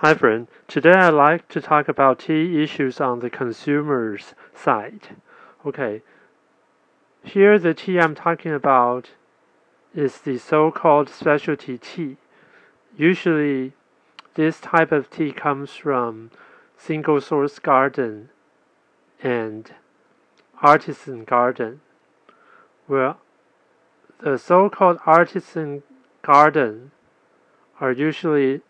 Hi friend, today I'd like to talk about tea issues on the consumer's side. Okay, here the tea I'm talking about is the so-called specialty tea. Usually this type of tea comes from single source garden and artisan garden. Well, the so-called artisan garden are usually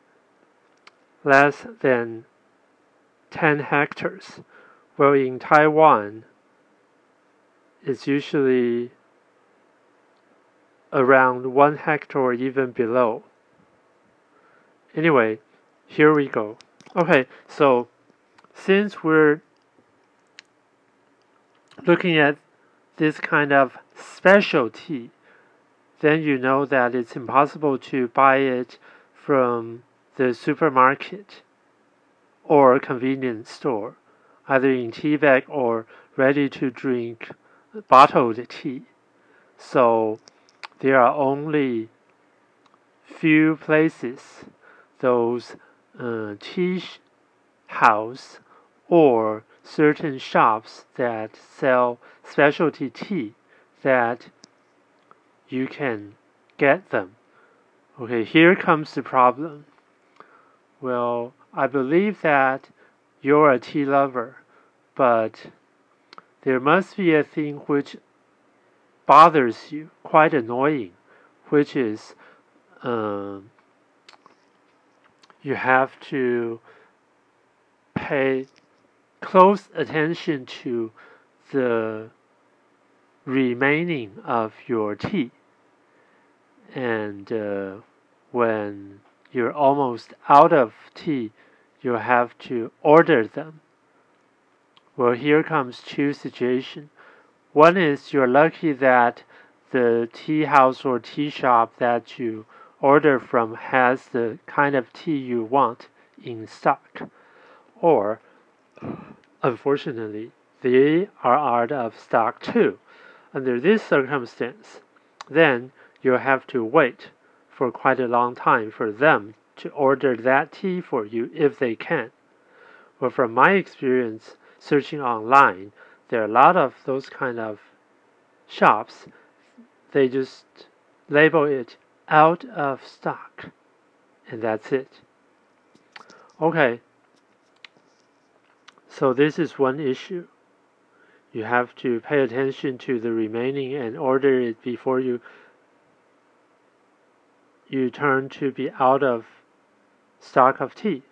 less than 10 hectares, while in Taiwan, it's usually around 1 hectare or even below. Anyway, here we go. Okay, so since we're looking at this kind of specialty, then you know that it's impossible to buy it from the supermarket or convenience store, either in tea bag or ready to drink bottled tea. So there are only few places, those uh, tea house or certain shops that sell specialty tea that you can get them. Okay, here comes the problem. Well, I believe that you're a tea lover, but there must be a thing which bothers you, quite annoying, which is um, you have to pay close attention to the remaining of your tea. And uh, when you're almost out of tea, you have to order them. Well, here comes two situations. One is you're lucky that the tea house or tea shop that you order from has the kind of tea you want in stock. Or, unfortunately, they are out of stock too. Under this circumstance, then you have to wait for quite a long time for them to order that tea for you if they can. But from my experience searching online, there are a lot of those kind of shops. They just label it out of stock, and that's it. Okay, so this is one issue. You have to pay attention to the remaining and order it before you you turn to be out of stock of tea.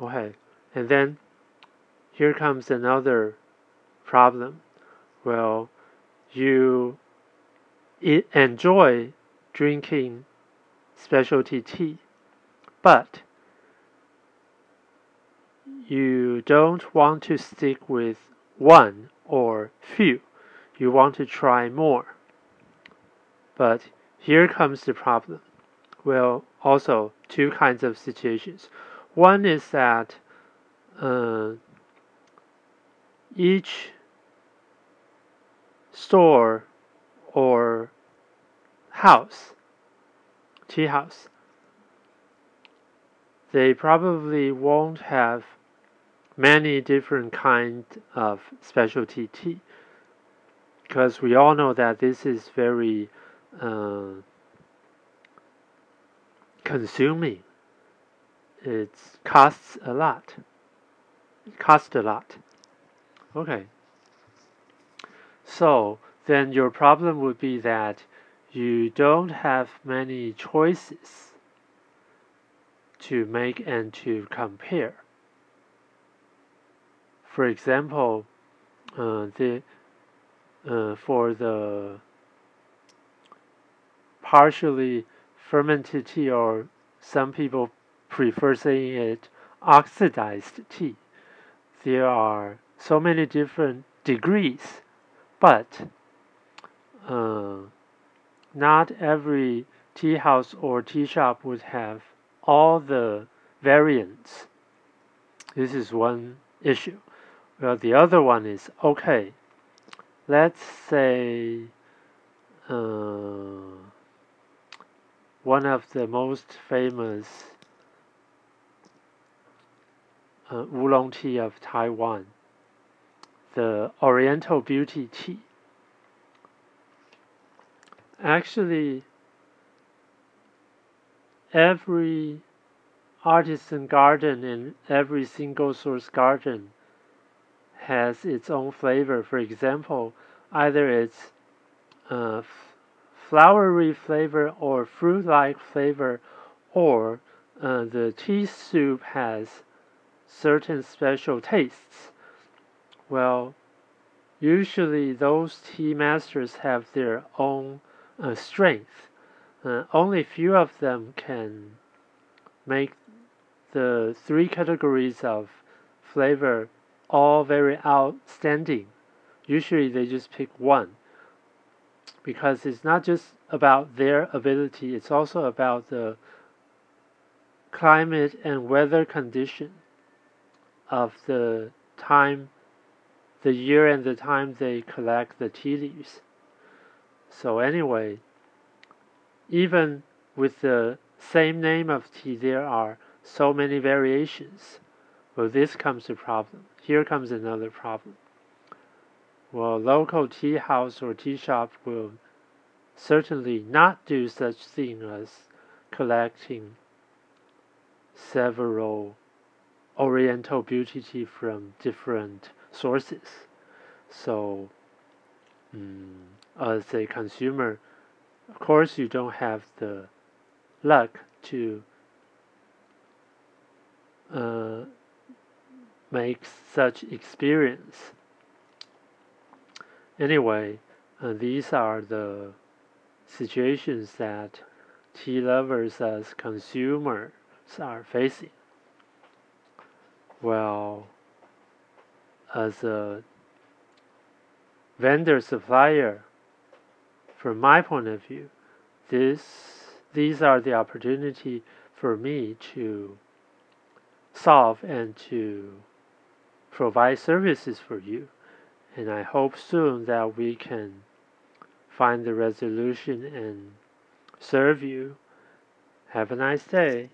Okay, and then here comes another problem. Well, you enjoy drinking specialty tea, but you don't want to stick with one or few. You want to try more. But here comes the problem. Well, also two kinds of situations. One is that uh, each store or house, tea house, they probably won't have many different kinds of specialty tea because we all know that this is very uh, consuming. It costs a lot. It costs a lot. Okay. So then your problem would be that you don't have many choices to make and to compare. For example, uh, the uh, for the partially fermented tea, or some people prefer saying it oxidized tea. There are so many different degrees, but uh, not every tea house or tea shop would have all the variants. This is one issue. Well, the other one is okay. Let's say uh, one of the most famous uh, oolong tea of Taiwan, the Oriental Beauty Tea. Actually, every artisan garden and every single source garden has its own flavor. For example, either it's uh, flowery flavor or fruit-like flavor, or uh, the tea soup has certain special tastes. Well, usually those tea masters have their own uh, strength. Uh, only few of them can make the three categories of flavor all very outstanding. Usually they just pick one because it's not just about their ability, it's also about the climate and weather condition of the time, the year and the time they collect the tea leaves. So anyway, even with the same name of tea, there are so many variations. Well, this comes a problem. Here comes another problem. Well, local tea house or tea shop will certainly not do such thing as collecting several Oriental beauty tea from different sources. So, mm, as a consumer, of course, you don't have the luck to uh, make such experience. Anyway, uh, these are the situations that tea lovers as consumers are facing. Well, as a vendor supplier, from my point of view, this these are the opportunity for me to solve and to provide services for you. And I hope soon that we can find the resolution and serve you. Have a nice day.